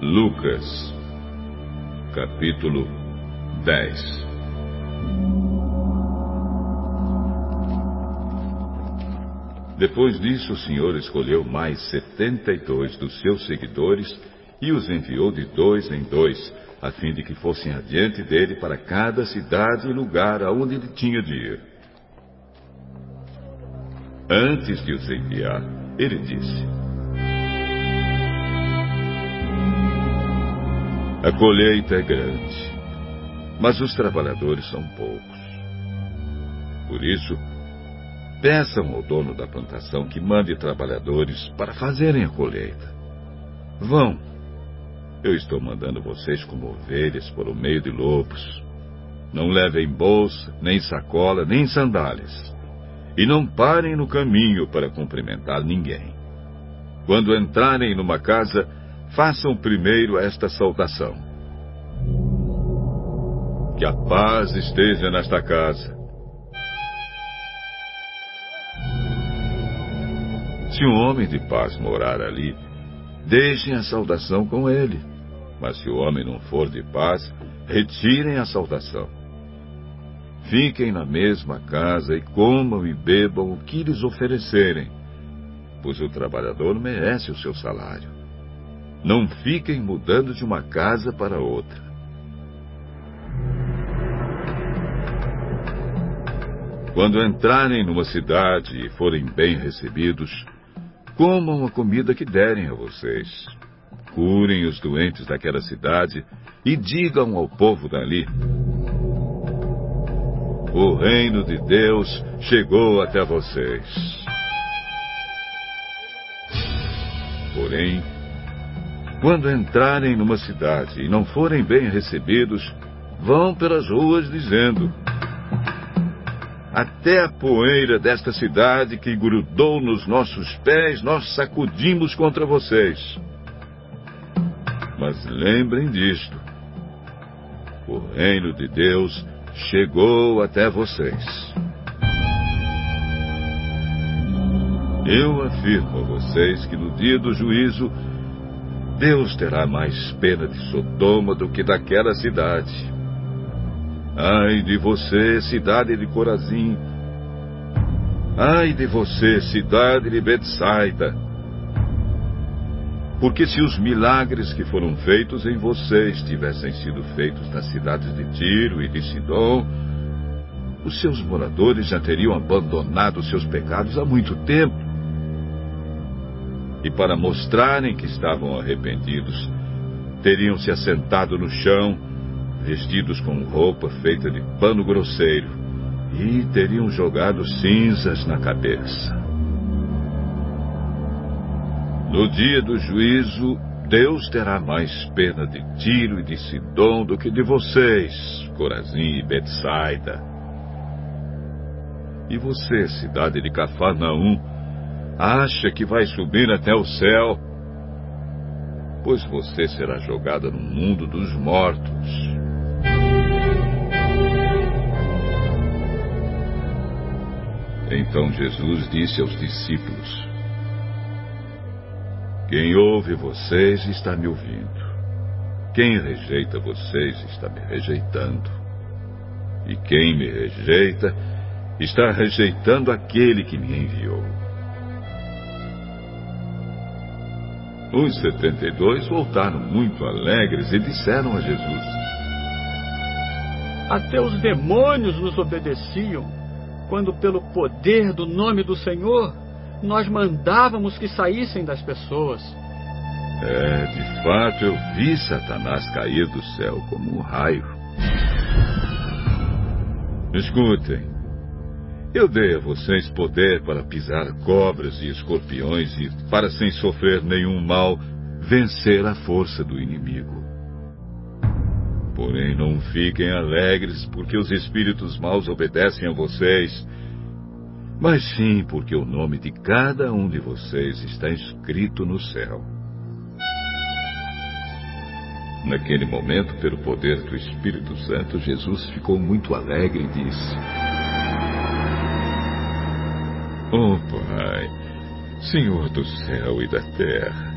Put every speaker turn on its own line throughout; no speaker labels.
Lucas, capítulo 10 Depois disso, o Senhor escolheu mais setenta e dois dos seus seguidores e os enviou de dois em dois, a fim de que fossem adiante dele para cada cidade e lugar aonde ele tinha de ir. Antes de os enviar, ele disse: A colheita é grande, mas os trabalhadores são poucos. Por isso, peçam ao dono da plantação que mande trabalhadores para fazerem a colheita. Vão. Eu estou mandando vocês como ovelhas por o meio de lobos. Não levem bolsa, nem sacola, nem sandálias e não parem no caminho para cumprimentar ninguém. Quando entrarem numa casa, façam primeiro esta saudação: Que a paz esteja nesta casa. Se um homem de paz morar ali, deixem a saudação com ele. Mas se o homem não for de paz, retirem a saudação. Fiquem na mesma casa e comam e bebam o que lhes oferecerem, pois o trabalhador merece o seu salário. Não fiquem mudando de uma casa para outra. Quando entrarem numa cidade e forem bem recebidos, comam a comida que derem a vocês. Curem os doentes daquela cidade e digam ao povo dali: o reino de Deus chegou até vocês. Porém, quando entrarem numa cidade e não forem bem recebidos, vão pelas ruas dizendo: Até a poeira desta cidade que grudou nos nossos pés, nós sacudimos contra vocês. Mas lembrem disto: o reino de Deus chegou até vocês. Eu afirmo a vocês que no dia do juízo, Deus terá mais pena de Sodoma do que daquela cidade. Ai de você, cidade de Corazim! Ai de você, cidade de Betsaida! Porque se os milagres que foram feitos em vocês tivessem sido feitos nas cidades de Tiro e de Sidom, os seus moradores já teriam abandonado seus pecados há muito tempo. E para mostrarem que estavam arrependidos, teriam se assentado no chão, vestidos com roupa feita de pano grosseiro, e teriam jogado cinzas na cabeça. No dia do juízo, Deus terá mais pena de Tiro e de Sidom do que de vocês, Corazim e Betsaida. E você, cidade de Cafarnaum, acha que vai subir até o céu? Pois você será jogada no mundo dos mortos. Então Jesus disse aos discípulos: quem ouve vocês está me ouvindo. Quem rejeita vocês está me rejeitando. E quem me rejeita está rejeitando aquele que me enviou. Os setenta e dois voltaram muito alegres e disseram a Jesus:
Até os demônios nos obedeciam, quando, pelo poder do nome do Senhor, nós mandávamos que saíssem das pessoas.
É, de fato eu vi Satanás cair do céu como um raio. Escutem, eu dei a vocês poder para pisar cobras e escorpiões e para, sem sofrer nenhum mal, vencer a força do inimigo. Porém, não fiquem alegres porque os espíritos maus obedecem a vocês mas sim porque o nome de cada um de vocês está escrito no céu. Naquele momento, pelo poder do Espírito Santo, Jesus ficou muito alegre e disse: Oh Pai, Senhor do céu e da terra,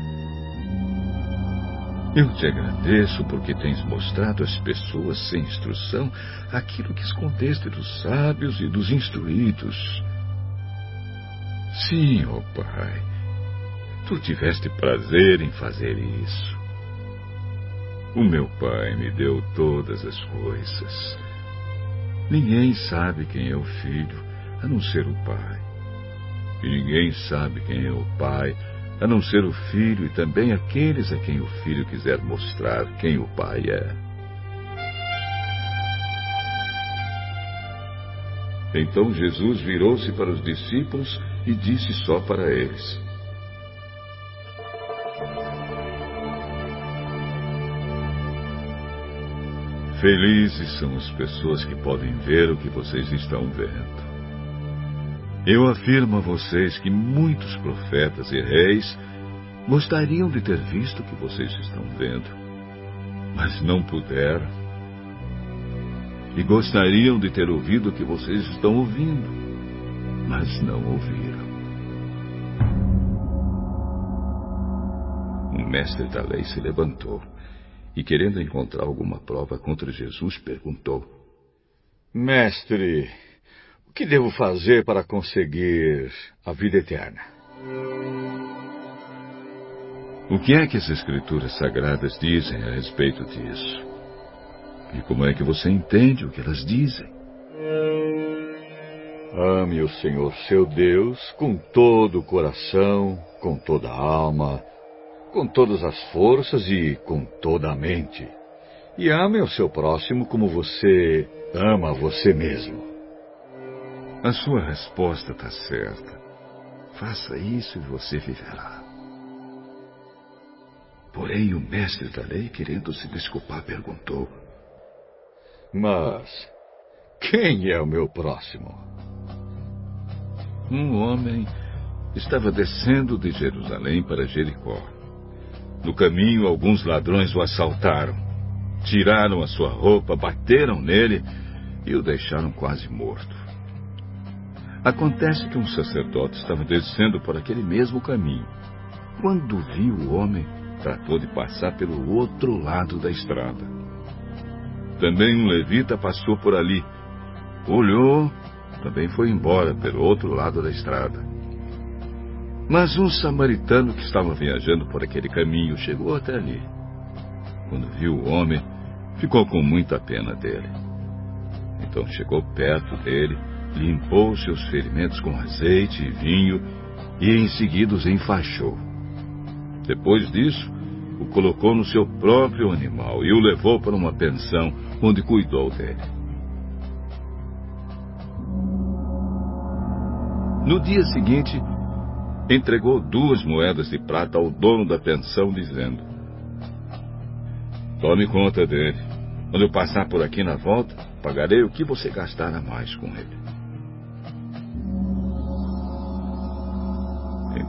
Eu te agradeço porque tens mostrado às pessoas sem instrução aquilo que escondeste dos sábios e dos instruídos. Sim, ó oh Pai, tu tiveste prazer em fazer isso. O meu Pai me deu todas as coisas. Ninguém sabe quem é o Filho, a não ser o Pai. E ninguém sabe quem é o Pai, a não ser o Filho e também aqueles a quem o Filho quiser mostrar quem o Pai é. Então Jesus virou-se para os discípulos e disse só para eles: Felizes são as pessoas que podem ver o que vocês estão vendo. Eu afirmo a vocês que muitos profetas e reis gostariam de ter visto o que vocês estão vendo, mas não puderam. E gostariam de ter ouvido o que vocês estão ouvindo, mas não ouviram. O mestre da lei se levantou e, querendo encontrar alguma prova contra Jesus, perguntou:
Mestre, o que devo fazer para conseguir a vida eterna?
O que é que as Escrituras Sagradas dizem a respeito disso? E como é que você entende o que elas dizem?
Ame o Senhor seu Deus com todo o coração, com toda a alma, com todas as forças e com toda a mente. E ame o seu próximo como você ama você mesmo.
A sua resposta está certa. Faça isso e você viverá. Porém, o mestre da lei, querendo se desculpar, perguntou:
Mas quem é o meu próximo?
Um homem estava descendo de Jerusalém para Jericó. No caminho, alguns ladrões o assaltaram. Tiraram a sua roupa, bateram nele e o deixaram quase morto. Acontece que um sacerdote estava descendo por aquele mesmo caminho. Quando viu o homem, tratou de passar pelo outro lado da estrada. Também um levita passou por ali. Olhou, também foi embora pelo outro lado da estrada. Mas um samaritano que estava viajando por aquele caminho chegou até ali. Quando viu o homem, ficou com muita pena dele. Então chegou perto dele limpou seus ferimentos com azeite e vinho e em seguida os enfaixou. Depois disso, o colocou no seu próprio animal e o levou para uma pensão onde cuidou dele. No dia seguinte, entregou duas moedas de prata ao dono da pensão, dizendo: Tome conta dele. Quando eu passar por aqui na volta, pagarei o que você gastar a mais com ele.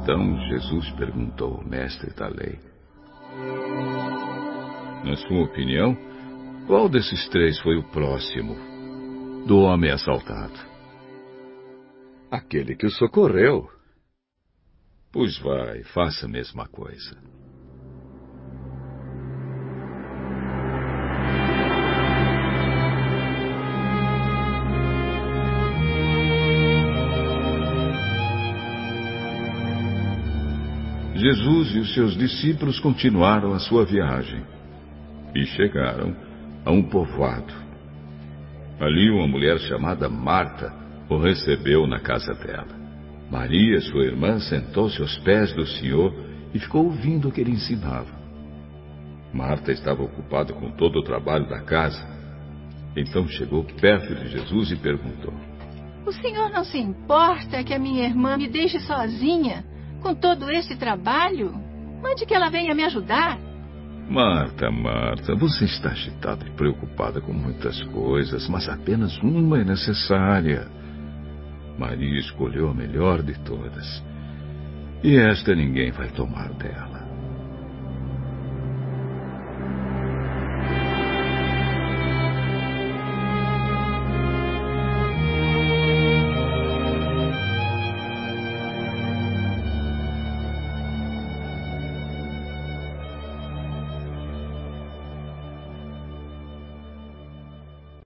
Então Jesus perguntou ao mestre da lei: Na sua opinião, qual desses três foi o próximo do homem assaltado?
Aquele que o socorreu.
Pois vai, faça a mesma coisa. Jesus e os seus discípulos continuaram a sua viagem e chegaram a um povoado. Ali, uma mulher chamada Marta o recebeu na casa dela. Maria, sua irmã, sentou-se aos pés do Senhor e ficou ouvindo o que ele ensinava. Marta estava ocupada com todo o trabalho da casa. Então chegou perto de Jesus e perguntou:
O senhor não se importa que a minha irmã me deixe sozinha com todo esse trabalho? Mande que ela venha me ajudar.
Marta, Marta, você está agitada e preocupada com muitas coisas, mas apenas uma é necessária. Maria escolheu a melhor de todas. E esta ninguém vai tomar dela.